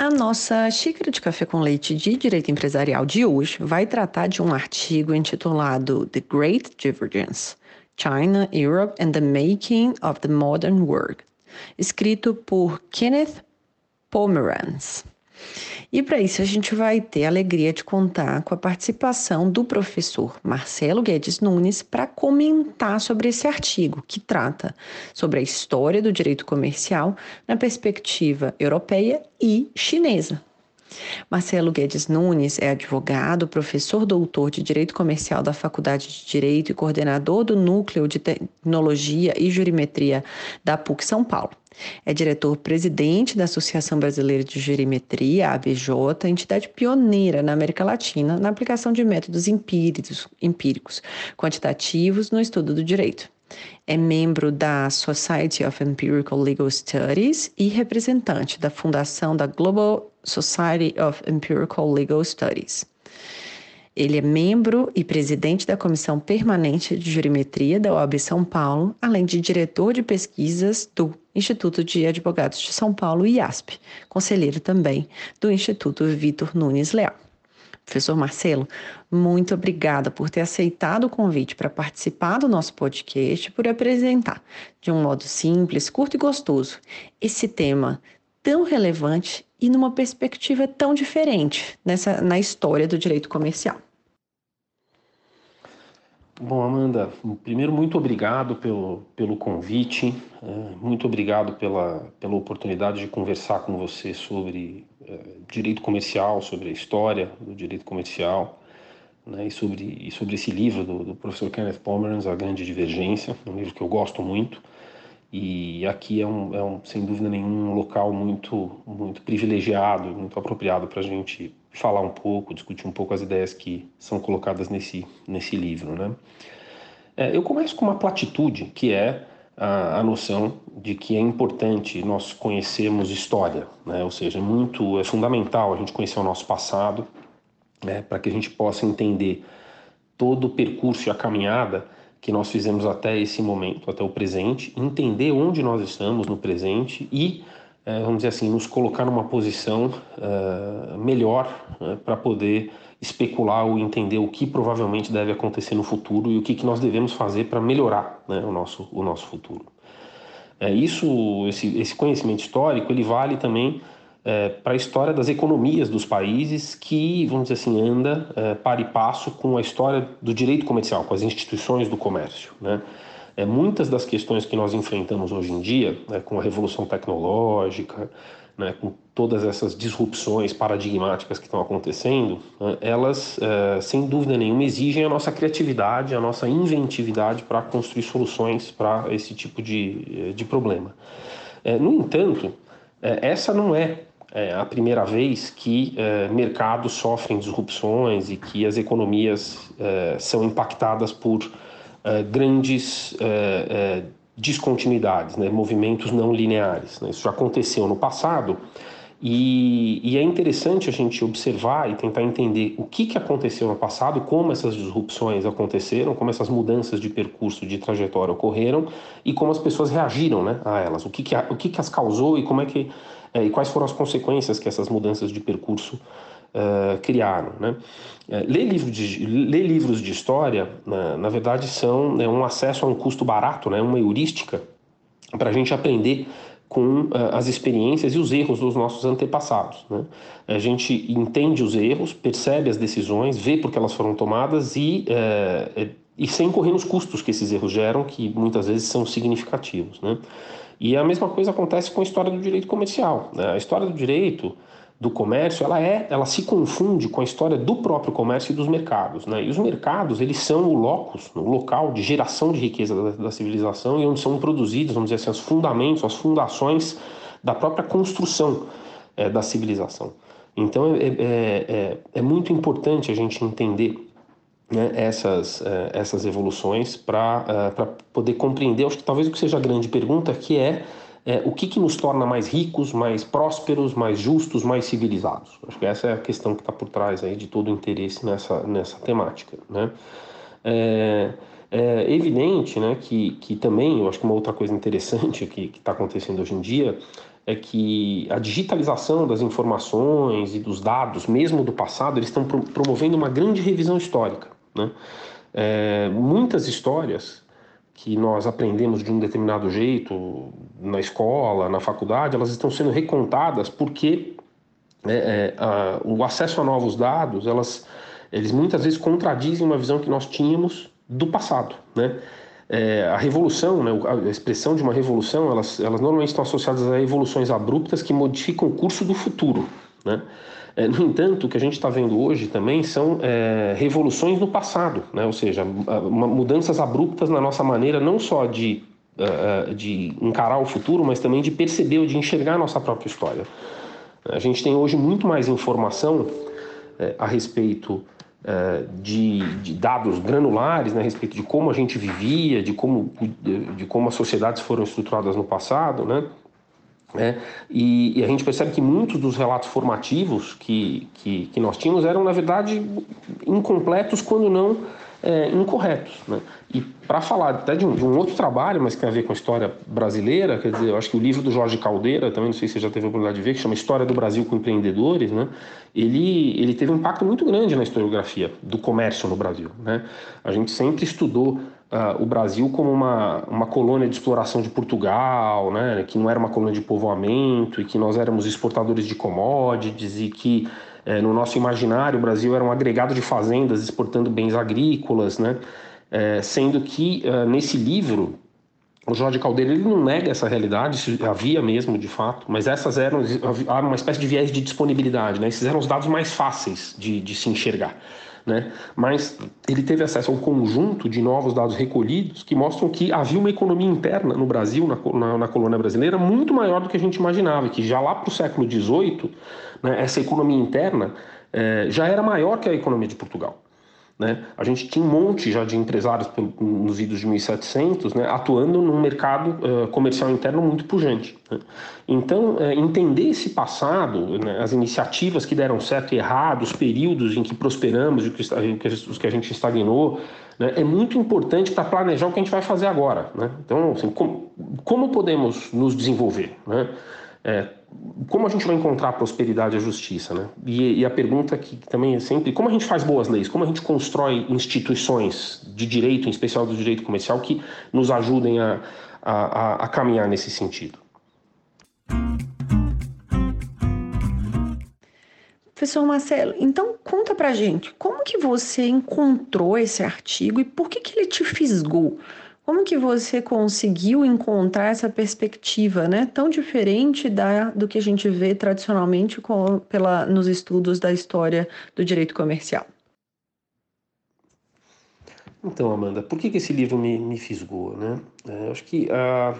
A nossa xícara de café com leite de direito empresarial de hoje vai tratar de um artigo intitulado The Great Divergence: China, Europe and the Making of the Modern World, escrito por Kenneth Pomeranz. E para isso a gente vai ter a alegria de contar com a participação do professor Marcelo Guedes Nunes para comentar sobre esse artigo que trata sobre a história do direito comercial na perspectiva europeia e chinesa. Marcelo Guedes Nunes é advogado, professor doutor de Direito Comercial da Faculdade de Direito e coordenador do Núcleo de Tecnologia e Jurimetria da PUC São Paulo. É diretor-presidente da Associação Brasileira de Jurimetria, ABJ, entidade pioneira na América Latina na aplicação de métodos empíricos, empíricos quantitativos no estudo do direito. É membro da Society of Empirical Legal Studies e representante da fundação da Global Society of Empirical Legal Studies. Ele é membro e presidente da Comissão Permanente de Jurimetria da OAB São Paulo, além de diretor de pesquisas do Instituto de Advogados de São Paulo, IASP, conselheiro também do Instituto Vitor Nunes Leal. Professor Marcelo, muito obrigada por ter aceitado o convite para participar do nosso podcast, por apresentar de um modo simples, curto e gostoso esse tema tão relevante e numa perspectiva tão diferente nessa, na história do direito comercial. Bom, Amanda, primeiro, muito obrigado pelo, pelo convite, é, muito obrigado pela, pela oportunidade de conversar com você sobre é, direito comercial, sobre a história do direito comercial, né, e, sobre, e sobre esse livro do, do professor Kenneth Pomeranz, A Grande Divergência, um livro que eu gosto muito, e aqui é, um, é um, sem dúvida nenhuma, um local muito, muito privilegiado, muito apropriado para a gente falar um pouco, discutir um pouco as ideias que são colocadas nesse, nesse livro. Né? É, eu começo com uma platitude, que é a, a, noção de que é importante nós conhecermos história, né? ou seja, é muito é fundamental a gente conhecer o nosso passado, né? para que a gente possa entender todo o percurso e a caminhada que nós fizemos até esse momento, até o presente, entender onde nós estamos no presente e é, vamos dizer assim, nos colocar numa posição uh, melhor né, para poder especular ou entender o que provavelmente deve acontecer no futuro e o que, que nós devemos fazer para melhorar né, o, nosso, o nosso futuro. É, isso, esse, esse conhecimento histórico, ele vale também é, para a história das economias dos países que, vamos dizer assim, anda é, para e passo com a história do direito comercial, com as instituições do comércio. Né? é, muitas das questões que nós enfrentamos hoje em dia, né, com a revolução tecnológica, né, com todas essas disrupções paradigmáticas que estão acontecendo, né, elas, é, sem dúvida nenhuma, exigem a nossa criatividade, a nossa inventividade para construir soluções para esse tipo de, de problema. É, no entanto, é, essa não é, é, a primeira vez que é, mercados sofrem disrupções e que as economias é, são impactadas por é, grandes descontinuidades, né, movimentos não lineares. Né? Isso já aconteceu no passado e, e, é interessante a gente observar e tentar entender o que, que aconteceu no passado, como essas disrupções aconteceram, como essas mudanças de percurso, de trajetória ocorreram e como as pessoas reagiram né, a elas, o que, que, o que, que as causou e como é que é, e quais foram as consequências que essas mudanças de percurso uh, criaram. Né? É, ler, livro de, ler livros de história, na, na verdade, são né, um acesso a um custo barato, né, uma heurística para a gente aprender com uh, as experiências e os erros dos nossos antepassados. Né? A gente entende os erros, percebe as decisões, vê por que elas foram tomadas e, e sem correr nos custos que esses erros geram, que muitas vezes são significativos. Né? E a mesma coisa acontece com a história do direito comercial. Né? A história do direito do comércio, ela é, ela se confunde com a história do próprio comércio e dos mercados, né? E os mercados, eles são o locus, o local de geração de riqueza da, da civilização e onde são produzidos, vamos dizer assim, os fundamentos, as fundações da própria construção é, da civilização. Então é, é, é, é, muito importante a gente entender né, essas, é, essas evoluções para uh, poder compreender, acho que talvez o que seja a grande pergunta, que é é, o que, que nos torna mais ricos, mais prósperos, mais justos, mais civilizados. Acho que essa é a questão que está por trás aí de todo o interesse nessa, nessa temática. Né? É, é evidente né, que, que também, eu acho que uma outra coisa interessante que está acontecendo hoje em dia é que a digitalização das informações e dos dados, mesmo do passado, eles estão promovendo uma grande revisão histórica. Né? É, muitas histórias que nós aprendemos de um determinado jeito na escola, na faculdade, elas estão sendo recontadas porque é, é, a, o acesso a novos dados, elas, eles muitas vezes contradizem uma visão que nós tínhamos do passado, né? É, a revolução, né, a expressão de uma revolução, elas, elas normalmente estão associadas a evoluções abruptas que modificam o curso do futuro, né? É, no entanto, o que a gente está vendo hoje também são é, revoluções no passado, né? ou seja, mudanças abruptas na nossa maneira não só de, uh, de encarar o futuro, mas também de perceber de enxergar a nossa própria história. A gente tem hoje muito mais informação é, a respeito é, de, de, dados granulares né, a respeito de como a gente vivia, de como, de, de como as sociedades foram estruturadas no passado, né? É, e, e, a gente percebe que muitos dos relatos formativos que, que, que nós tínhamos eram, na verdade, incompletos, quando não é, incorretos. Né? E para falar até de um, de um, outro trabalho, mas que tem a ver com a história brasileira, quer dizer, eu acho que o livro do Jorge Caldeira, também não sei se você já teve a oportunidade de ver, que chama História do Brasil com Empreendedores, né? ele, ele teve um impacto muito grande na historiografia do comércio no Brasil. Né? A gente sempre estudou uh, o Brasil como uma, uma colônia de exploração de Portugal, né, que não era uma colônia de povoamento e que nós éramos exportadores de commodities e que eh, no nosso imaginário o Brasil era um agregado de fazendas exportando bens agrícolas, né, eh, sendo que uh, nesse livro o Jorge Caldeira ele não nega essa realidade, havia mesmo de fato, mas essas eram uma espécie de viés de disponibilidade, né? esses eram os dados mais fáceis de, de se enxergar. Né? Mas ele teve acesso a um conjunto de novos dados recolhidos que mostram que havia uma economia interna no Brasil, na, na, na colônia brasileira, muito maior do que a gente imaginava, que já lá para o século XVIII, né, essa economia interna é, já era maior que a economia de Portugal. Né? A gente tinha um monte já de empresários nos idos de 1700 né, atuando num mercado uh, comercial interno muito pujante. Né? Então, uh, entender esse passado, né, as iniciativas que deram certo e errado, os períodos em que prosperamos e os que a gente estagnou, né, é muito importante para planejar o que a gente vai fazer agora. Né? Então, assim, como, como podemos nos desenvolver? Né? É, como a gente vai encontrar a prosperidade e a justiça, né? E, e, a pergunta que também é sempre, como a gente faz boas leis? Como a gente constrói instituições de direito, em especial do direito comercial, que nos ajudem a, a, a caminhar nesse sentido? Professor Marcelo, então conta pra gente, como que você encontrou esse artigo e por que, que ele te fisgou? Como que você conseguiu encontrar essa perspectiva, né, tão diferente da, do que a gente vê tradicionalmente com, pela, nos estudos da história do direito comercial? Então, Amanda, por que, que esse livro me, me fisgou, né? É, acho que uh,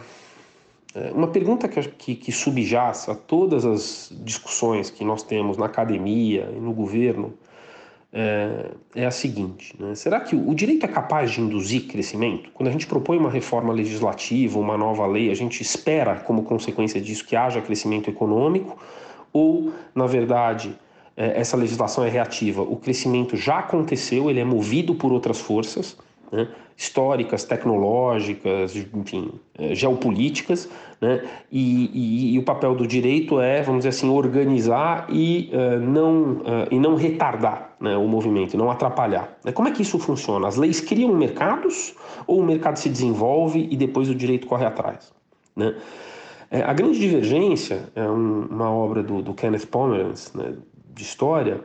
uma pergunta que, que, que subjaz a todas as discussões que nós temos na academia e no governo é, é a seguinte: né? será que o direito é capaz de induzir crescimento? Quando a gente propõe uma reforma legislativa, uma nova lei, a gente espera, como consequência disso, que haja crescimento econômico? Ou, na verdade, é, essa legislação é reativa? O crescimento já aconteceu, ele é movido por outras forças né, históricas, tecnológicas, enfim, é, geopolíticas, né, e, e, e, o papel do direito é, vamos dizer assim, organizar e, uh, não, uh, e não retardar né, o movimento, não atrapalhar. Né, como é que isso funciona? As leis criam mercados ou o mercado se desenvolve e depois o direito corre atrás? Né? É, a Grande Divergência é um, uma obra do, do Kenneth Pomeranz, né, de história,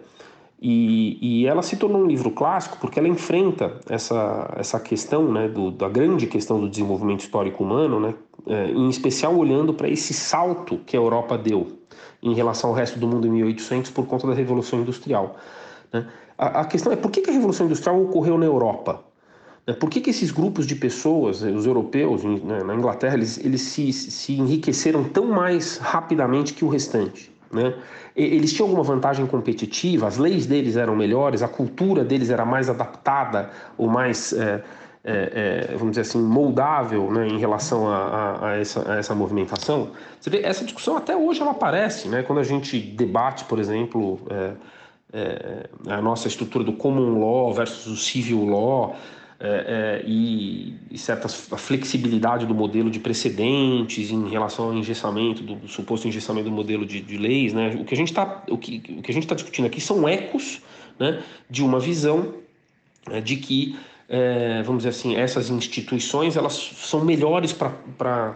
e, e, ela se tornou um livro clássico porque ela enfrenta essa, essa questão, né, do, da grande questão do desenvolvimento histórico humano, né, é, em especial olhando para esse salto que a Europa deu em relação ao resto do mundo em 1800 por conta da Revolução Industrial. Né? A, a, questão é por que, que, a Revolução Industrial ocorreu na Europa? Né? Por que, que esses grupos de pessoas, os europeus, né, na Inglaterra, eles, eles se, se enriqueceram tão mais rapidamente que o restante? Né? Eles tinham alguma vantagem competitiva, as leis deles eram melhores, a cultura deles era mais adaptada ou mais, é, é, é, vamos dizer assim, moldável né, em relação a, a, a, essa, a, essa, movimentação. Vê, essa discussão até hoje ela aparece, né, quando a gente debate, por exemplo, é, é, a nossa estrutura do common law versus o civil law é, é, e, e certa flexibilidade do modelo de precedentes em relação ao engessamento, do, suposto engessamento do modelo de, de, leis. Né? O que a gente está tá discutindo aqui são ecos né, de uma visão é, de que, é, vamos dizer assim, essas instituições elas são melhores para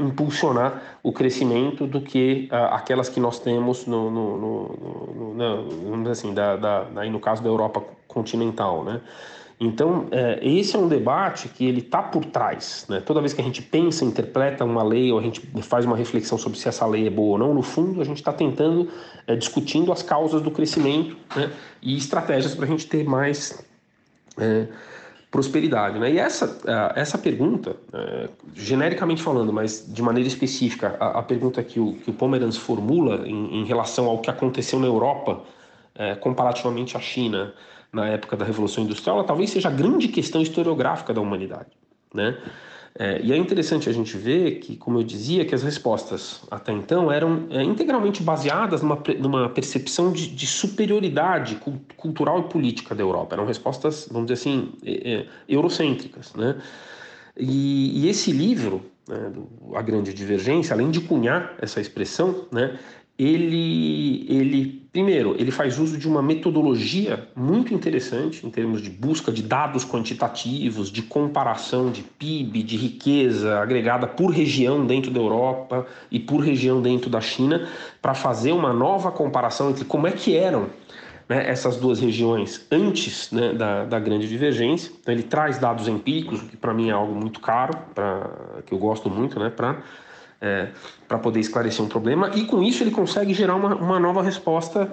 impulsionar o crescimento do que aquelas que nós temos no, no, no, no vamos dizer assim, da, da, aí no caso da Europa continental, né? Então, é, esse é um debate que ele está por trás. Né? Toda vez que a gente pensa, interpreta uma lei ou a gente faz uma reflexão sobre se essa lei é boa ou não, no fundo a gente está tentando, é, discutindo as causas do crescimento né? e estratégias para a gente ter mais é, prosperidade. Né? E essa, essa pergunta, é, genericamente falando, mas de maneira específica, a, pergunta que o, que o Pomeranz formula em, em relação ao que aconteceu na Europa é, comparativamente à China, na época da Revolução Industrial, ela talvez seja a grande questão historiográfica da humanidade, né? É, e é interessante a gente ver que, como eu dizia, que as respostas até então eram é, integralmente baseadas numa, numa percepção de, de, superioridade cultural e política da Europa. Eram respostas, vamos dizer assim, é, é eurocêntricas. Né? E, e esse livro, né, A Grande Divergência, além de cunhar essa expressão, né, ele, ele, primeiro, ele faz uso de uma metodologia muito interessante em termos de busca de dados quantitativos, de comparação de PIB, de riqueza agregada por região dentro da Europa e por região dentro da China, para fazer uma nova comparação entre como é que eram né, essas duas regiões antes né, da, da grande divergência. Então, ele traz dados empíricos, que para mim é algo muito caro, pra, que eu gosto muito, né, para é, para poder esclarecer um problema, e com isso ele consegue gerar uma, uma nova resposta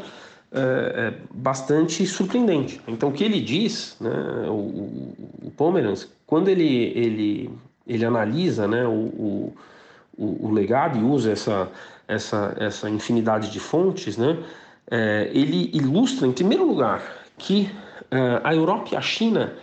é, é, bastante surpreendente. Então, o que ele diz, né, o, o Pomeranz, quando ele, ele, ele analisa né, o, o, o legado e usa essa, essa, essa infinidade de fontes, né, é, ele ilustra, em primeiro lugar, que é, a Europa e a China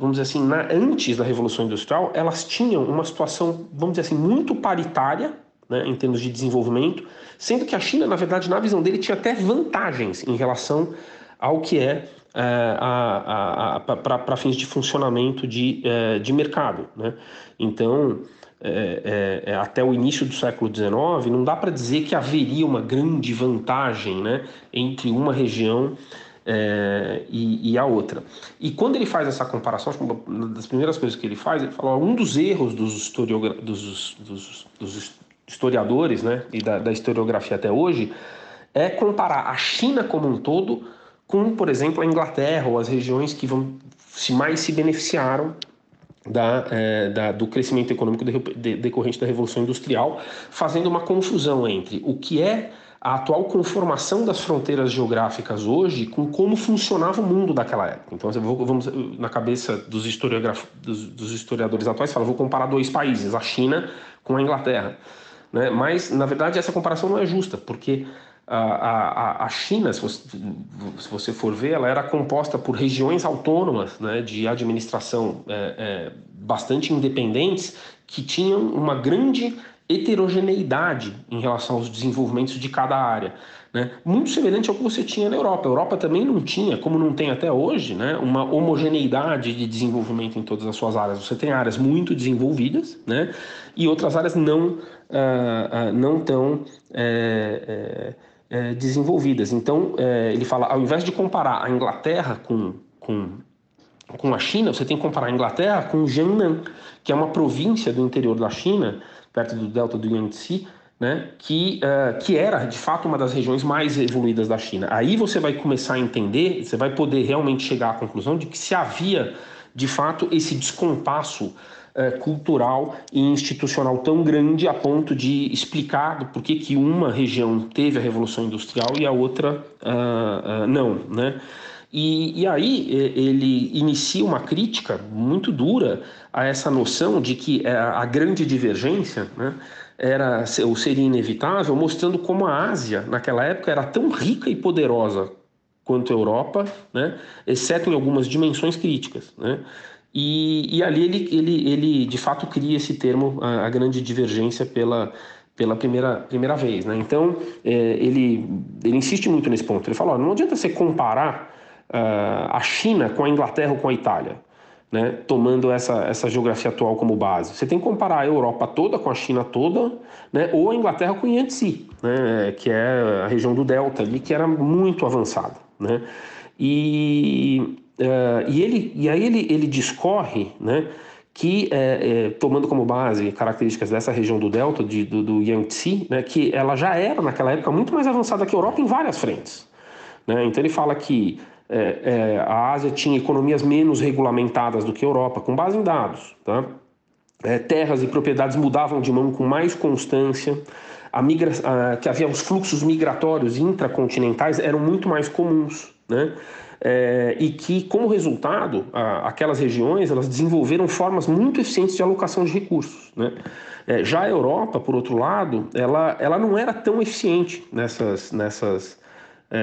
vamos dizer assim, na, antes da Revolução Industrial, elas tinham uma situação, vamos dizer assim, muito paritária, né, em termos de desenvolvimento, sendo que a China, na verdade, na visão dele, tinha até vantagens em relação ao que é, é para fins de funcionamento de, é, de mercado. Né? Então, é, é, é até o início do século XIX, não dá para dizer que haveria uma grande vantagem né, entre uma região é, e, e, a outra. E quando ele faz essa comparação, uma das primeiras coisas que ele faz, ele fala: um dos erros dos, dos, dos, dos historiadores né, e da, da, historiografia até hoje é comparar a China como um todo com, por exemplo, a Inglaterra ou as regiões que vão se mais se beneficiaram da, é, da, do crescimento econômico decorrente da Revolução Industrial, fazendo uma confusão entre o que é a atual conformação das fronteiras geográficas hoje com como funcionava o mundo daquela época. Então, vamos na cabeça dos, dos, dos historiadores atuais, fala, vou comparar dois países, a China com a Inglaterra. Né? Mas, na verdade, essa comparação não é justa, porque a, a, a China, se você, se você, for ver, ela era composta por regiões autônomas né, de administração é, é, bastante independentes que tinham uma grande heterogeneidade em relação aos desenvolvimentos de cada área. Né? Muito semelhante ao que você tinha na Europa. A Europa também não tinha, como não tem até hoje, né, uma homogeneidade de desenvolvimento em todas as suas áreas. Você tem áreas muito desenvolvidas né, e outras áreas não, uh, uh, não tão é, é, desenvolvidas. Então, é, ele fala, ao invés de comparar a Inglaterra com, com com a China, você tem que comparar a Inglaterra com Jiangnan, que é uma província do interior da China, perto do delta do Yangtze, né, que, uh, que era de fato uma das regiões mais evoluídas da China. Aí você vai começar a entender, você vai poder realmente chegar à conclusão de que se havia de fato esse descompasso uh, cultural e institucional tão grande a ponto de explicar por que, que uma região teve a Revolução Industrial e a outra uh, não. Né? E, e aí ele inicia uma crítica muito dura a essa noção de que é, a grande divergência né, era ou seria inevitável, mostrando como a Ásia naquela época era tão rica e poderosa quanto a Europa, né, exceto em algumas dimensões críticas. Né, e, e ali ele, ele, ele de fato cria esse termo, a, a grande divergência pela, pela primeira, primeira vez. Né? Então, é, ele, ele insiste muito nesse ponto. Ele fala: ó, não adianta você comparar a China com a Inglaterra ou com a Itália. Né, tomando essa, essa geografia atual como base. Você tem que comparar a Europa toda com a China toda, né, ou a Inglaterra com Yangtze, né, que é a região do Delta ali, que era muito avançada. Né? E, uh, e, ele, e aí ele, ele discorre né, que, é, é, tomando como base características dessa região do Delta, de, do, do Yangtze, né, que ela já era, naquela época, muito mais avançada que a Europa em várias frentes. Né? Então ele fala que é, é, a Ásia tinha economias menos regulamentadas do que a Europa, com base em dados. Tá? É, terras e propriedades mudavam de mão com mais constância, a migra a, que havia os fluxos migratórios intracontinentais eram muito mais comuns. Né? É, e que, como resultado, a, aquelas regiões elas desenvolveram formas muito eficientes de alocação de recursos. Né? É, já a Europa, por outro lado, ela, ela não era tão eficiente nessas, nessas é,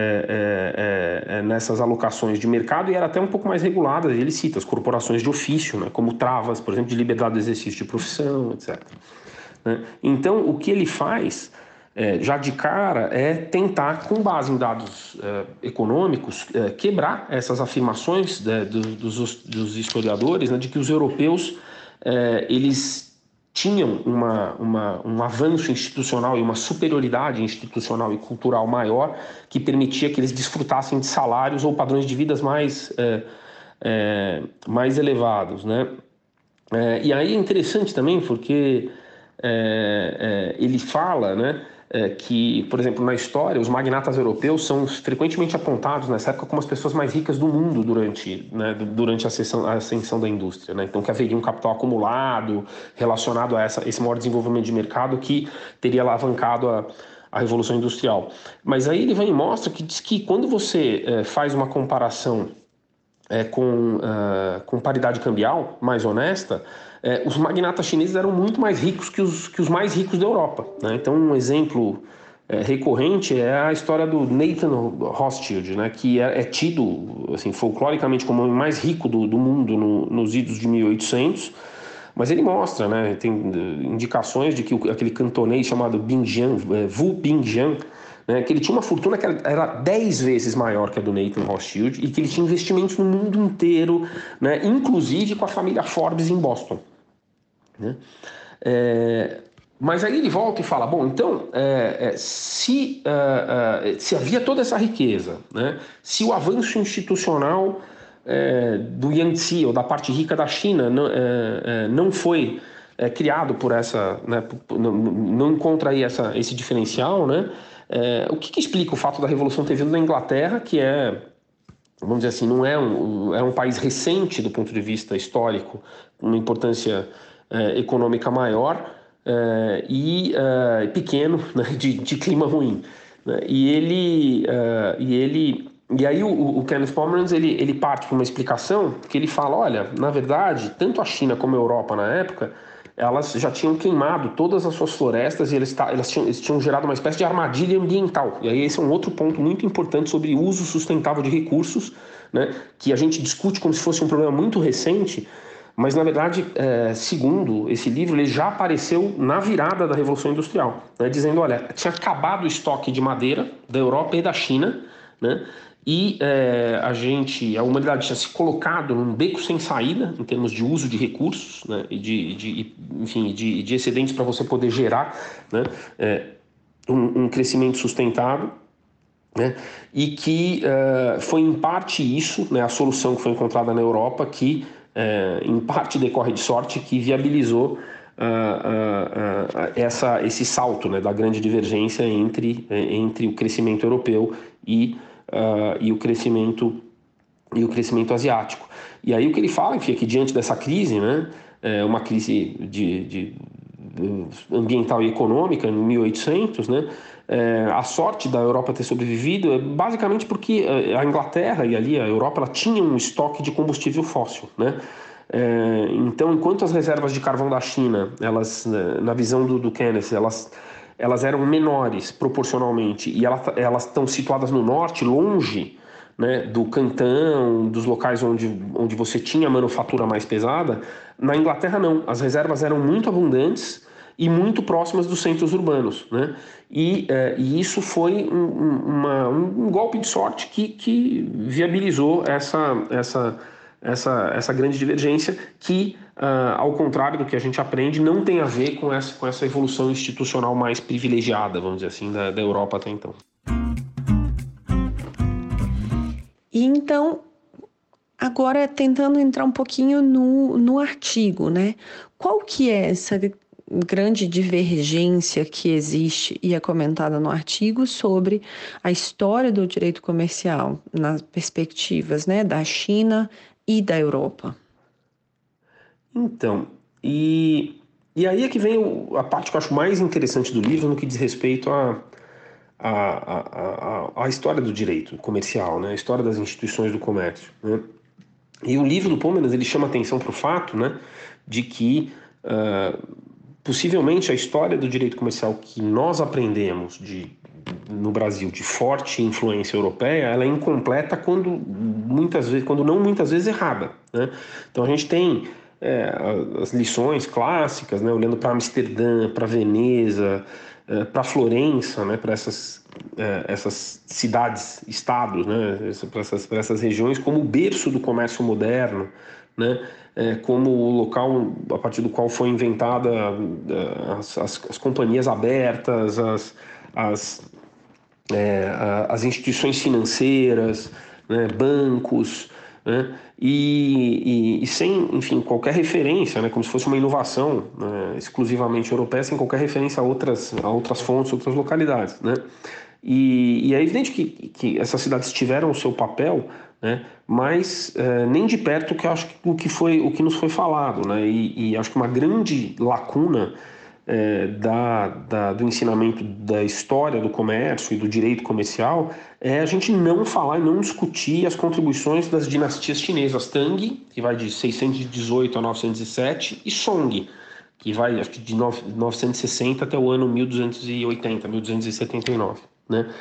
é, é, é, nessas alocações de mercado e era até um pouco mais regulada. Ele cita as corporações de ofício, né, como travas, por exemplo, de liberdade de exercício de profissão, etc. Né? Então, o que ele faz, é, já de cara, é tentar, com base em dados econômicos, quebrar essas afirmações né, dos, dos, historiadores né, de que os europeus eles tinham uma, uma, um avanço institucional e uma superioridade institucional e cultural maior que permitia que eles desfrutassem de salários ou padrões de vidas mais, é, é, mais elevados. Né? É, e aí é interessante também porque é, é, ele fala né, é, que, por exemplo, na história, os magnatas europeus são frequentemente apontados nessa época como as pessoas mais ricas do mundo durante, né, durante a, ascensão, a ascensão da indústria. Né? Então, que haveria um capital acumulado relacionado a essa, esse maior desenvolvimento de mercado que teria alavancado a, a Revolução Industrial. Mas aí ele vem e mostra que diz que quando você é, faz uma comparação é, com, uh, com paridade cambial mais honesta, é, os magnatas chineses eram muito mais ricos que os, que os mais ricos da Europa. Né? Então, um exemplo é, recorrente é a história do Nathan Rothschild, né? que é, é tido assim, folcloricamente como o mais rico do, do mundo no, nos idos de 1800, mas ele mostra, né? tem eh, indicações de que aquele cantonês chamado Bingjian, é, Wu Bingjian, né, que ele tinha uma fortuna que era 10 vezes maior que a do Nathan Rothschild e que ele tinha investimentos no mundo inteiro, né, inclusive com a família Forbes em Boston. Né? É, mas aí ele volta e fala: bom, então, é, é, se, é, é, se havia toda essa riqueza, né, se o avanço institucional é, do Yangtze ou da parte rica da China não, não foi criado por essa. Né, não, encontra aí essa, esse diferencial, né? É, o que, que, explica o fato da Revolução ter vindo da Inglaterra, que é vamos dizer assim, não é um, é um país recente do ponto de vista histórico, uma importância é, econômica maior é, e é, pequeno, né, de, de, clima ruim. Né? E ele, e ele e aí o, o Kenneth Pomeranz ele, ele parte para uma explicação que ele fala, olha, na verdade, tanto a China como a Europa na época elas já tinham queimado todas as suas florestas e eles, elas tinham, eles tinham gerado uma espécie de armadilha ambiental. E aí esse é um outro ponto muito importante sobre uso sustentável de recursos, né, que a gente discute como se fosse um problema muito recente, mas na verdade, é, segundo esse livro, ele já apareceu na virada da Revolução Industrial, né, dizendo, olha, tinha acabado o estoque de madeira da Europa e da China, né, e é, a gente, a humanidade tinha se colocado num beco sem saída em termos de uso de recursos, né, e de, de, enfim, de, de excedentes para você poder gerar né, é, um, um, crescimento sustentável. Né, e que é, foi em parte isso, né, a solução que foi encontrada na Europa, que é, em parte decorre de sorte, que viabilizou Uh, uh, uh, essa, esse salto né, da grande divergência entre, entre o crescimento europeu e uh, e o crescimento e o crescimento asiático. E aí o que ele fala, enfim, é que diante dessa crise, né, é uma crise de, de ambiental e econômica em 1800, né, é, a sorte da Europa ter sobrevivido é basicamente porque é, a Inglaterra e ali a Europa ela tinha um estoque de combustível fóssil, né? É, então, enquanto as reservas de carvão da China, elas, na visão do, do elas elas eram menores proporcionalmente e elas estão situadas no norte, longe né, do cantão, dos locais onde, onde você tinha manufatura mais pesada. Na Inglaterra, não. As reservas eram muito abundantes e muito próximas dos centros urbanos. Né? E, é, e isso foi um, uma, um, golpe de sorte que, que viabilizou essa, essa, essa, essa grande divergência que Uh, ao contrário do que a gente aprende, não tem a ver com essa, com essa evolução institucional mais privilegiada, vamos dizer assim, da, da Europa até então. E então, agora tentando entrar um pouquinho no, no artigo, né? Qual que é essa grande divergência que existe e é comentada no artigo sobre a história do direito comercial nas perspectivas né, da China e da Europa? Então, e, e aí é que vem a parte que eu acho mais interessante do livro no que diz respeito a, a, a, a, a história do direito comercial, né? a história das instituições do comércio. Né? E o livro do Pomeranz ele chama atenção para o fato né, de que uh, possivelmente a história do direito comercial que nós aprendemos de, no Brasil de forte influência europeia, ela é incompleta quando muitas vezes, quando não muitas vezes errada. Né? Então a gente tem é, as lições clássicas, né, olhando para Amsterdã, para Veneza, é, para Florença, né, para essas, é, essas cidades, estados, né, para essas, essas regiões, como berço do comércio moderno, né, é, como o local a partir do qual foi inventada é, as, as, as companhias abertas, as, as, é, as instituições financeiras, né, bancos, né? E, e, e, sem, enfim, qualquer referência, né? como se fosse uma inovação né? exclusivamente europeia, sem qualquer referência a outras, a outras fontes, outras localidades. Né? E, e é evidente que, que essas cidades tiveram o seu papel, né? mas é, nem de perto que acho que, o que foi o que nos foi falado, né? E acho que uma grande lacuna é, da, da, do ensinamento da história do comércio e do direito comercial é a gente não falar e não discutir as contribuições das dinastias chinesas Tang, que vai de 618 a 907, e Song, que vai acho que de 960 até o ano 1280, 1279, né?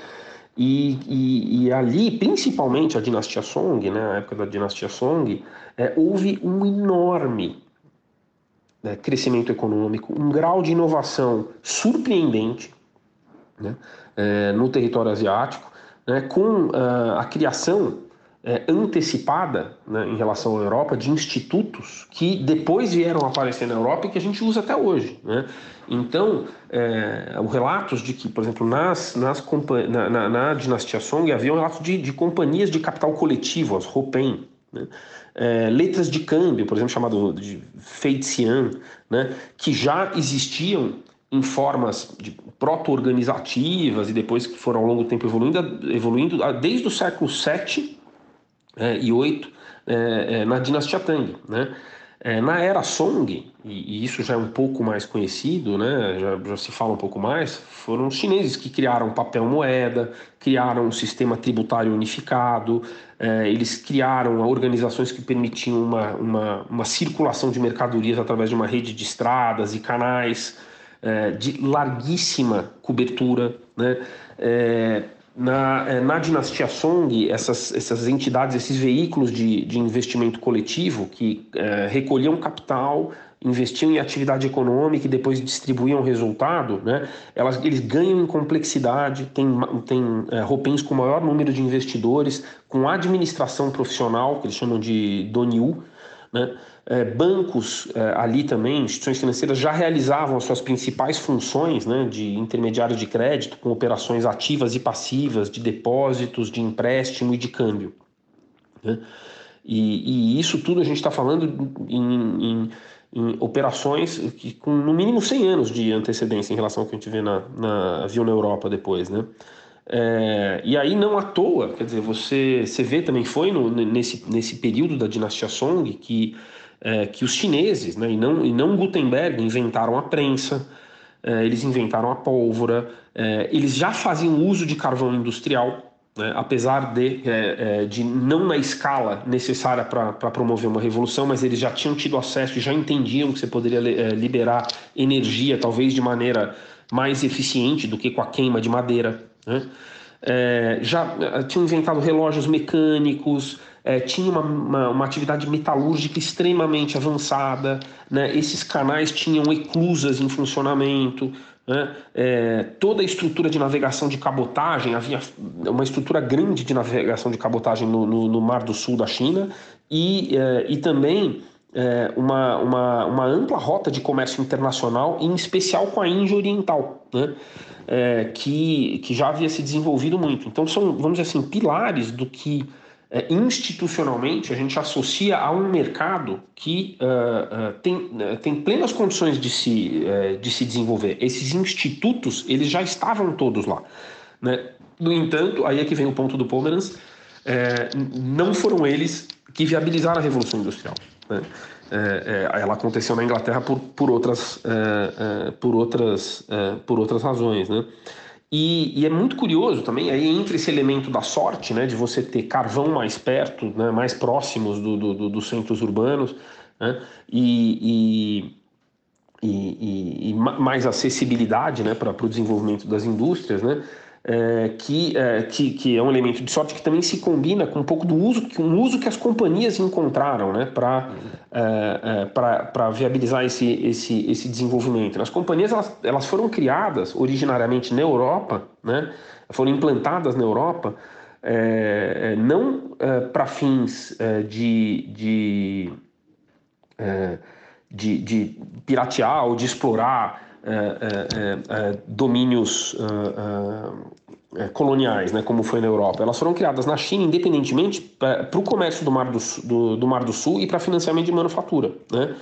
E, e, e, ali, principalmente a dinastia Song, né, a época da dinastia Song, é, houve um enorme né, crescimento econômico, um grau de inovação surpreendente né, é, no território asiático, né, com uh, a criação é, antecipada né, em relação à Europa de institutos que depois vieram aparecer na Europa e que a gente usa até hoje. Né? Então, é, os relatos de que, por exemplo, nas, nas na, na, na dinastia Song havia um relato de, de companhias de capital coletivo, as Hopen, né? É, letras de câmbio, por exemplo, chamado de Feitian, né? que já existiam em formas proto-organizativas e depois que foram ao longo do tempo evoluindo, evoluindo desde o século VII é, e 8 é, é, na dinastia Tang. Né? É, na era Song, e, e, isso já é um pouco mais conhecido, né, já, já, se fala um pouco mais, foram os chineses que criaram papel moeda, criaram um sistema tributário unificado, é, eles criaram organizações que permitiam uma, uma, uma, circulação de mercadorias através de uma rede de estradas e canais é, de larguíssima cobertura. Né? Na, é, na dinastia Song, essas, essas entidades, esses veículos de, de investimento coletivo que é, recolhiam capital, investiam em atividade econômica e depois distribuíam o resultado, né, elas, eles ganham em complexidade, tem, tem é, Ropens com maior número de investidores, com administração profissional, que eles chamam de DONIU, né, é, bancos é, ali também, instituições financeiras já realizavam as suas principais funções né, de intermediário de crédito, com operações ativas e passivas, de depósitos, de empréstimo e de câmbio. Né? E, e, isso tudo a gente está falando em, em, em, operações que, com no mínimo 100 anos de antecedência em relação ao que a gente vê na, na, viu na Europa depois. Né? É, e aí não à toa, quer dizer, você, você vê também, foi no, nesse, nesse período da dinastia Song que é, que os chineses, né, e, não, e não Gutenberg, inventaram a prensa, é, eles inventaram a pólvora, é, eles já faziam uso de carvão industrial, né, apesar de, é, é, de não na escala necessária para promover uma revolução, mas eles já tinham tido acesso e já entendiam que você poderia é, liberar energia, talvez de maneira mais eficiente do que com a queima de madeira. Né? já tinham inventado relógios mecânicos, é, tinha uma, uma, uma, atividade metalúrgica extremamente avançada, né? esses canais tinham eclusas em funcionamento, né? é, toda a estrutura de navegação de cabotagem, havia uma estrutura grande de navegação de cabotagem no, no, no Mar do Sul da China e, é, e também é, uma, uma, uma ampla rota de comércio internacional, em especial com a Índia Oriental, né? É, que, que já havia se desenvolvido muito. Então, são, vamos dizer assim, pilares do que é, institucionalmente a gente associa a um mercado que uh, uh, tem, uh, tem plenas condições de se, de se desenvolver. Esses institutos eles já estavam todos lá. Né? No entanto, aí é que vem o ponto do Pomerance, não foram eles que viabilizaram a Revolução Industrial. Né? ela aconteceu na Inglaterra por, por, outras, por, outras, por outras razões. Né? E, e, é muito curioso também, aí entra esse elemento da sorte, né, de você ter carvão mais perto, né, mais próximos do, do, dos centros urbanos, né, e, e, e, e mais acessibilidade né, para o desenvolvimento das indústrias, né, é, que, é, que, que, é um elemento de sorte que também se combina com um pouco do uso que um uso que as companhias encontraram né, para é, é viabilizar esse, esse, esse desenvolvimento. As companhias elas, elas foram criadas originariamente na Europa, né, foram implantadas na Europa, é, não para fins de, de, de, de piratear ou de explorar domínios coloniais, né, como foi na Europa. Elas foram criadas na China independentemente para o comércio do Mar do, do, do Mar do Sul e para financiamento de manufatura. Né?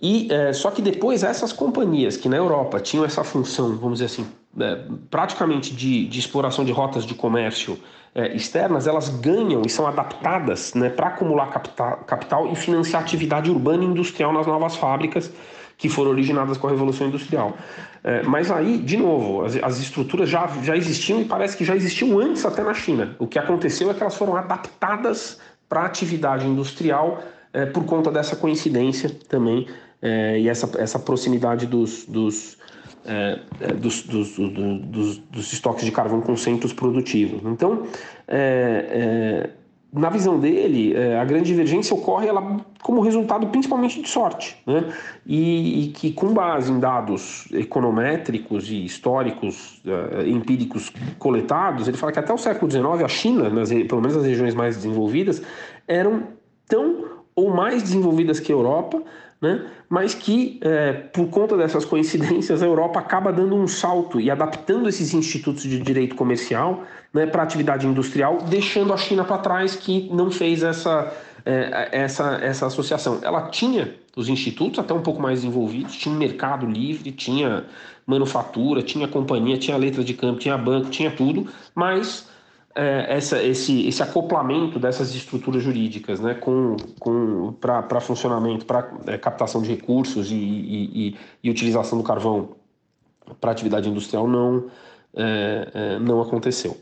E é, só que depois essas companhias que na Europa tinham essa função, vamos dizer assim, é, praticamente de, de, exploração de rotas de comércio é, externas, elas ganham e são adaptadas né, para acumular capital, capital e financiar atividade urbana e industrial nas novas fábricas que foram originadas com a Revolução Industrial. É, mas aí, de novo, as, as, estruturas já, já existiam e parece que já existiam antes até na China. O que aconteceu é que elas foram adaptadas para a atividade industrial é, por conta dessa coincidência também é, e essa, essa proximidade dos, dos, é, é, dos, dos, dos, dos, estoques de carvão com centros produtivos. Então, é, na visão dele, é, a grande divergência ocorre ela, como resultado principalmente de sorte, né? e, e que com base em dados econométricos e históricos, uh, empíricos coletados, ele fala que até o século XIX a China, nas, pelo menos as regiões mais desenvolvidas, eram tão ou mais desenvolvidas que a Europa, né? mas que, é, por conta dessas coincidências, a Europa acaba dando um salto e adaptando esses institutos de direito comercial né, para a atividade industrial, deixando a China para trás, que não fez essa, é, essa, essa associação. Ela tinha os institutos até um pouco mais desenvolvidos, tinha mercado livre, tinha manufatura, tinha companhia, tinha letra de campo, tinha banco, tinha tudo, mas é, essa, esse, esse acoplamento dessas estruturas jurídicas né, com, com, para funcionamento, para é, captação de recursos e, e, e, e utilização do carvão para atividade industrial não, é, é, não aconteceu.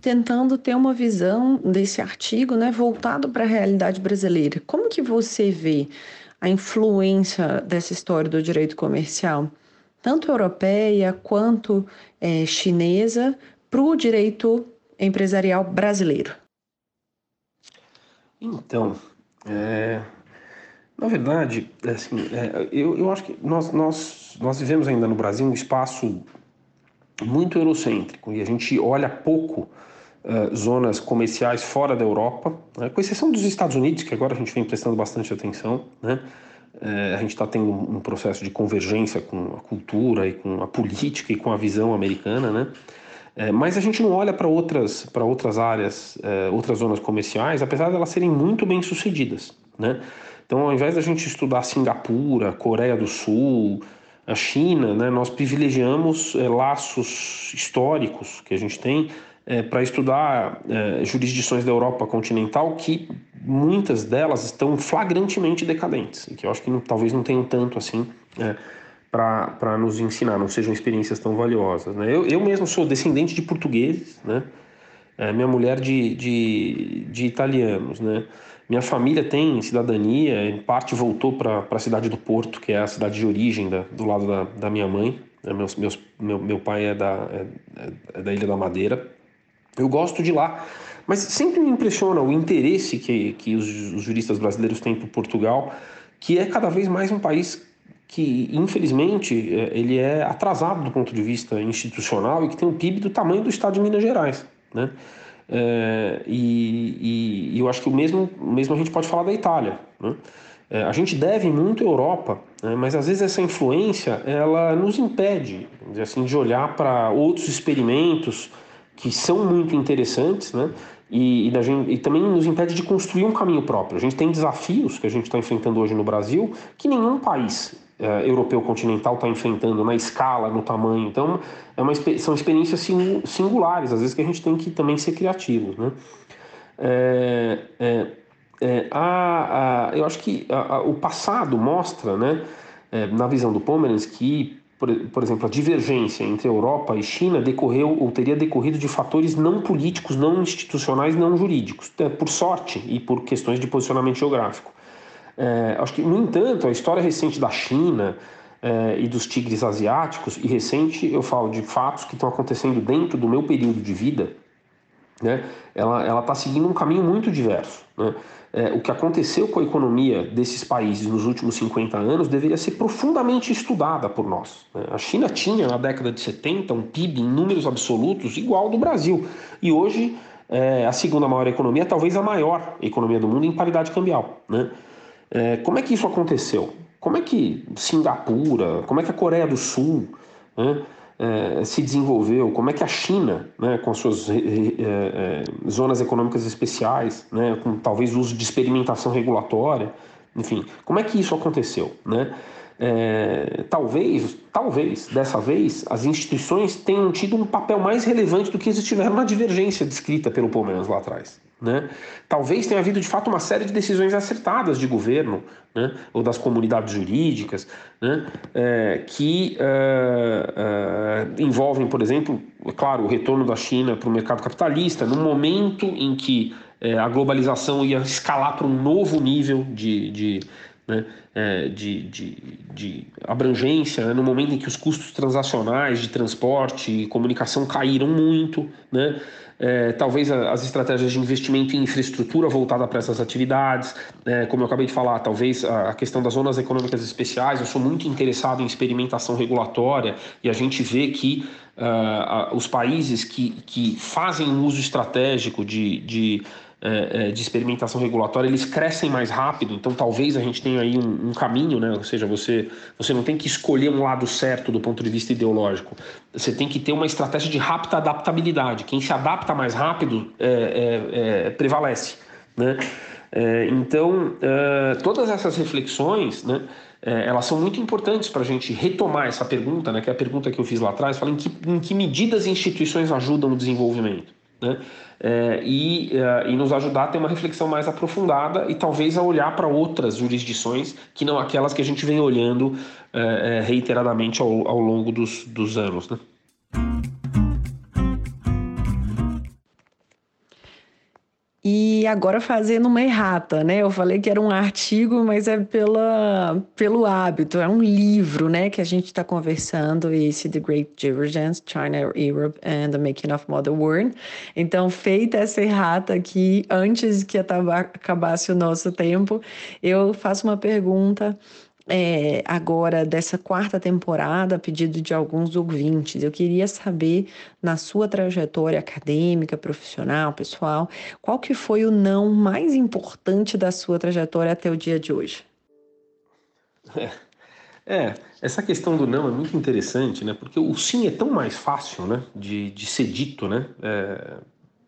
Tentando ter uma visão desse artigo né, voltado para a realidade brasileira, como que você vê a influência dessa história do direito comercial? Tanto europeia quanto é, chinesa, para o direito empresarial brasileiro? Então, é, na verdade, assim, é, eu, eu acho que nós, nós, nós vivemos ainda no Brasil um espaço muito eurocêntrico e a gente olha pouco uh, zonas comerciais fora da Europa, né, com exceção dos Estados Unidos, que agora a gente vem prestando bastante atenção, né? É, a gente está tendo um processo de convergência com a cultura e com a política e com a visão americana, né? É, mas a gente não olha para outras, outras áreas, é, outras zonas comerciais, apesar de elas serem muito bem sucedidas, né? Então, ao invés da gente estudar Singapura, Coreia do Sul, a China, né, nós privilegiamos é, laços históricos que a gente tem é, para estudar é, jurisdições da Europa continental que muitas delas estão flagrantemente decadentes e que eu acho que não, talvez não tenham tanto assim é, para nos ensinar, não sejam experiências tão valiosas. Né? Eu, eu mesmo sou descendente de portugueses, né? É, minha mulher de, de, de italianos, né? Minha família tem cidadania, em parte voltou para a cidade do Porto, que é a cidade de origem da, do lado da, da minha mãe. Né? Meus, meus, meu, meu pai é da, é, é da Ilha da Madeira. Eu gosto de lá. Mas sempre me impressiona o interesse que, que os, os juristas brasileiros têm por Portugal, que é cada vez mais um país que, infelizmente, é, ele é atrasado do ponto de vista institucional e que tem um PIB do tamanho do estado de Minas Gerais, né? É, e, e, eu acho que o mesmo, mesmo a gente pode falar da Itália, né? É, a gente deve muito à Europa, né? mas às vezes essa influência ela nos impede, assim, de olhar para outros experimentos que são muito interessantes, né? E, e, gente, e, também nos impede de construir um caminho próprio. A gente tem desafios que a gente está enfrentando hoje no Brasil que nenhum país é, europeu continental está enfrentando na escala, no tamanho. Então, é uma, são experiências singulares, às vezes que a gente tem que também ser criativos. Né? É, é, é a, a, eu acho que a, o passado mostra, né, é, na visão do Pomerans, que por, por exemplo, a divergência entre Europa e China decorreu ou teria decorrido de fatores não políticos, não institucionais, não jurídicos, é, por sorte e por questões de posicionamento geográfico. É, acho que, no entanto, a história recente da China é, e dos tigres asiáticos, e recente eu falo de fatos que estão acontecendo dentro do meu período de vida, né, ela está seguindo um caminho muito diverso. Né? É, o que aconteceu com a economia desses países nos últimos 50 anos deveria ser profundamente estudada por nós. Né? A China tinha, na década de 70, um PIB em números absolutos igual ao do Brasil. E hoje, é, a segunda maior economia, talvez a maior economia do mundo em paridade cambial. Né? É, como é que isso aconteceu? Como é que Singapura, como é que a Coreia do Sul, né? É, se desenvolveu, como é que a China, né, com suas é, é, zonas econômicas especiais, né, com talvez uso de experimentação regulatória, enfim, como é que isso aconteceu, né? É, talvez, talvez, dessa vez, as instituições tenham tido um papel mais relevante do que eles tiveram na divergência descrita pelo Palmeiras lá atrás. Né? Talvez tenha havido de fato uma série de decisões acertadas de governo né? ou das comunidades jurídicas né? É, que é, é, envolvem, por exemplo, é claro, o retorno da China para o mercado capitalista, no momento em que é, a globalização ia escalar para um novo nível de, de né, é, de, de, de, abrangência, né, no momento em que os custos transacionais de transporte e comunicação caíram muito, né, é, talvez as estratégias de investimento em infraestrutura voltada para essas atividades, é, como eu acabei de falar, talvez a questão das zonas econômicas especiais, eu sou muito interessado em experimentação regulatória e a gente vê que uh, os países que, que fazem uso estratégico de, de de experimentação regulatória, eles crescem mais rápido, então talvez a gente tenha aí um, um, caminho, né? ou seja, você, você não tem que escolher um lado certo do ponto de vista ideológico, você tem que ter uma estratégia de rápida adaptabilidade. Quem se adapta mais rápido é, é, é prevalece. Né? É, então, todas essas reflexões né, é, elas são muito importantes para a gente retomar essa pergunta, né, que é a pergunta que eu fiz lá atrás, falando em que, em que medidas instituições ajudam no desenvolvimento. Né? É, e, é, e, nos ajudar a ter uma reflexão mais aprofundada e talvez a olhar para outras jurisdições que não aquelas que a gente vem olhando é, é reiteradamente ao, ao longo dos, dos anos. Né? Agora fazendo uma errata, né? Eu falei que era um artigo, mas é pela, pelo hábito, é um livro, né? Que a gente está conversando, esse The Great Divergence, China, Europe and the Making of Modern World. Então, feita essa errata aqui, antes que acabasse o nosso tempo, eu faço uma pergunta é, agora dessa quarta temporada, a pedido de alguns ouvintes. Eu queria saber, na sua trajetória acadêmica, profissional, pessoal, qual que foi o não mais importante da sua trajetória até o dia de hoje? É, é essa questão do não é muito interessante, né? Porque o sim é tão mais fácil, né? De, de ser dito, né? É,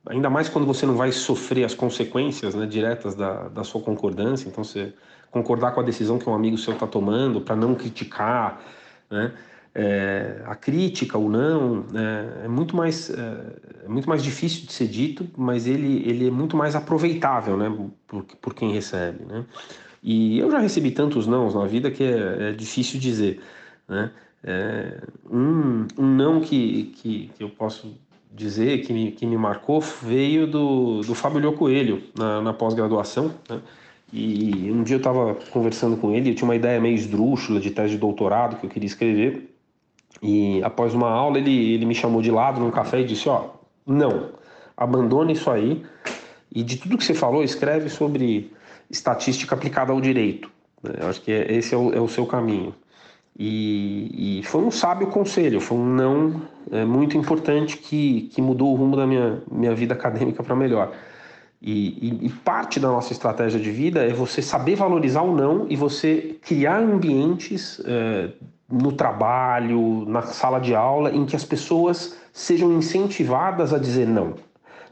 ainda mais quando você não vai sofrer as consequências né, diretas da, da sua concordância, então você concordar com a decisão que um amigo seu está tomando, para não criticar, né? É, a crítica, o não, é, é muito mais é, é, muito mais difícil de ser dito, mas ele, ele é muito mais aproveitável, né, por, por quem recebe, né? E eu já recebi tantos nãos na vida que é, é difícil dizer, né? É, um, um não que, que, que eu posso dizer que me, que me marcou veio do, do Fábio Lio Coelho na, na pós-graduação, né? E um dia eu estava conversando com ele, eu tinha uma ideia meio esdrúxula de tese de doutorado que eu queria escrever. E após uma aula, ele, ele me chamou de lado num café e disse: Ó, não, abandone isso aí e de tudo que você falou, escreve sobre estatística aplicada ao direito. Eu acho que é, esse é o, é o seu caminho. E, e, foi um sábio conselho, foi um não é, muito importante que, que mudou o rumo da minha, minha vida acadêmica para melhor. E, e, e, parte da nossa estratégia de vida é você saber valorizar o não e você criar ambientes é, no trabalho, na sala de aula, em que as pessoas sejam incentivadas a dizer não.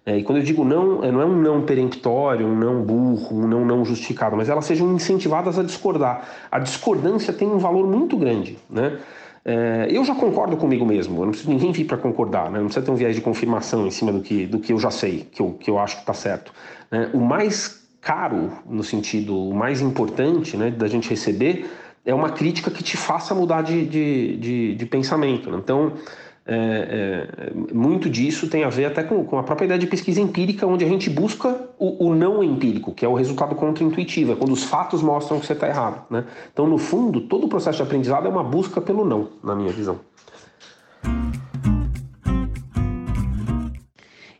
É, e quando eu digo não, é, não é um não peremptório, um não burro, um não não justificado, mas elas sejam incentivadas a discordar. A discordância tem um valor muito grande, né? É, eu já concordo comigo mesmo, eu não preciso ninguém vir para concordar, né? não precisa ter um viés de confirmação em cima do que, do que eu já sei, que eu, que eu acho que está certo. Né? O mais caro, no sentido o mais importante né, da gente receber, é uma crítica que te faça mudar de, de, de, de pensamento. Né? Então, é, é, muito disso tem a ver até com, com, a própria ideia de pesquisa empírica, onde a gente busca o, o não empírico, que é o resultado contra-intuitivo, é quando os fatos mostram que você está errado. Né? Então, no fundo, todo o processo de aprendizado é uma busca pelo não, na minha visão.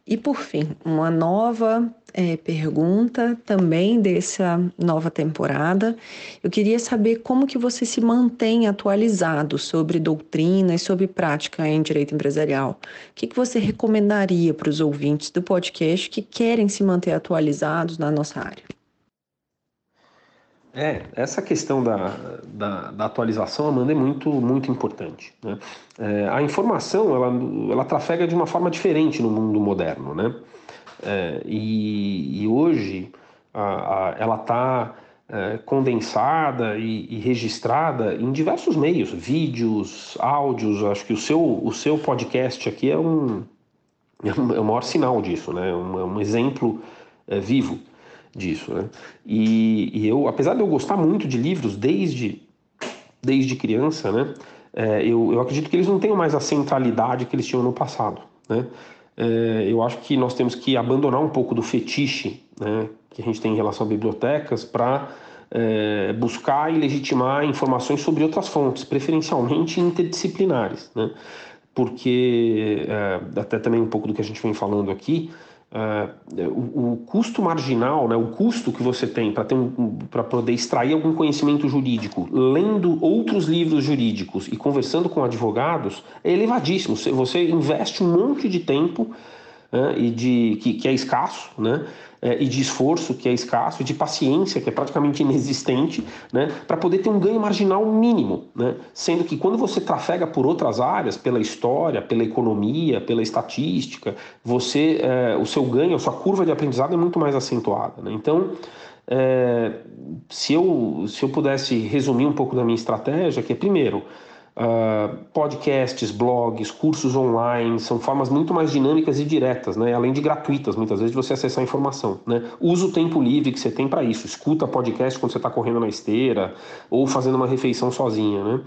E por fim, uma nova é, pergunta também dessa nova temporada. Eu queria saber como que você se mantém atualizado sobre doutrina e sobre prática em direito empresarial. O que, que você recomendaria para os ouvintes do podcast que querem se manter atualizados na nossa área? É, essa questão da, da, da, atualização, Amanda, é muito, muito importante. Né? É, a informação, ela, ela trafega de uma forma diferente no mundo moderno, né? É, e, e, hoje a, a, ela está é, condensada e, e, registrada em diversos meios, vídeos, áudios. Acho que o seu, o seu podcast aqui é um, é o maior sinal disso, né? um, é um exemplo é, vivo disso. Né? E, e, eu, apesar de eu gostar muito de livros desde, desde criança, né? É, eu, eu acredito que eles não tenham mais a centralidade que eles tinham no passado. Né? É, eu acho que nós temos que abandonar um pouco do fetiche né, que a gente tem em relação a bibliotecas para é, buscar e legitimar informações sobre outras fontes, preferencialmente interdisciplinares. Né? Porque, é, até também um pouco do que a gente vem falando aqui, Uh, o, o, custo marginal, né, o custo que você tem para um, poder extrair algum conhecimento jurídico, lendo outros livros jurídicos e conversando com advogados, é elevadíssimo. Você, investe um monte de tempo né, e de, que, que é escasso, né? É, e de esforço, que é escasso, e de paciência, que é praticamente inexistente, né, para poder ter um ganho marginal mínimo. Né? Sendo que quando você trafega por outras áreas, pela história, pela economia, pela estatística, você, é, o seu ganho, a sua curva de aprendizado é muito mais acentuada. Né? Então, é, se, eu, se eu pudesse resumir um pouco da minha estratégia, que é primeiro, Uh, podcasts, blogs, cursos online, são formas muito mais dinâmicas e diretas, né? além de gratuitas, muitas vezes, de você acessar a informação. Né? Usa o tempo livre que você tem para isso. Escuta podcast quando você está correndo na esteira ou fazendo uma refeição sozinha. Né?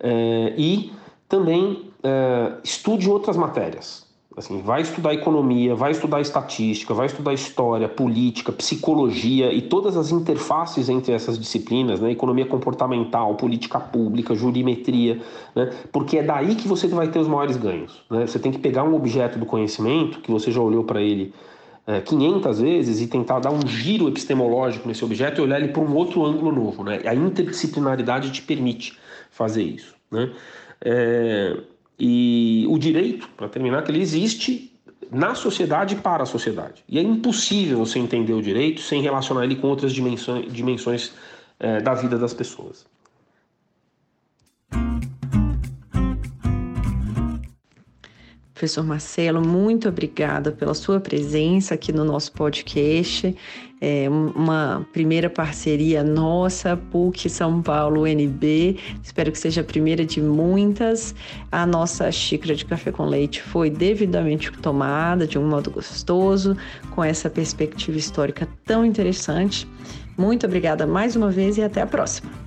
É, e também é, estude outras matérias. Assim, vai estudar economia, vai estudar estatística, vai estudar história, política, psicologia e todas as interfaces entre essas disciplinas, né? economia comportamental, política pública, jurimetria, né? porque é daí que você vai ter os maiores ganhos. Né? Você tem que pegar um objeto do conhecimento, que você já olhou para ele é, 500 vezes, e tentar dar um giro epistemológico nesse objeto e olhar ele por um outro ângulo novo. Né? A interdisciplinaridade te permite fazer isso. Né? É, e o direito, para terminar, que ele existe na sociedade para a sociedade. E é impossível você entender o direito sem relacionar ele com outras dimensões, dimensões é, da vida das pessoas. Professor Marcelo, muito obrigada pela sua presença aqui no nosso podcast. É uma primeira parceria nossa, PUC São Paulo UNB. Espero que seja a primeira de muitas. A nossa xícara de café com leite foi devidamente tomada de um modo gostoso, com essa perspectiva histórica tão interessante. Muito obrigada mais uma vez e até a próxima.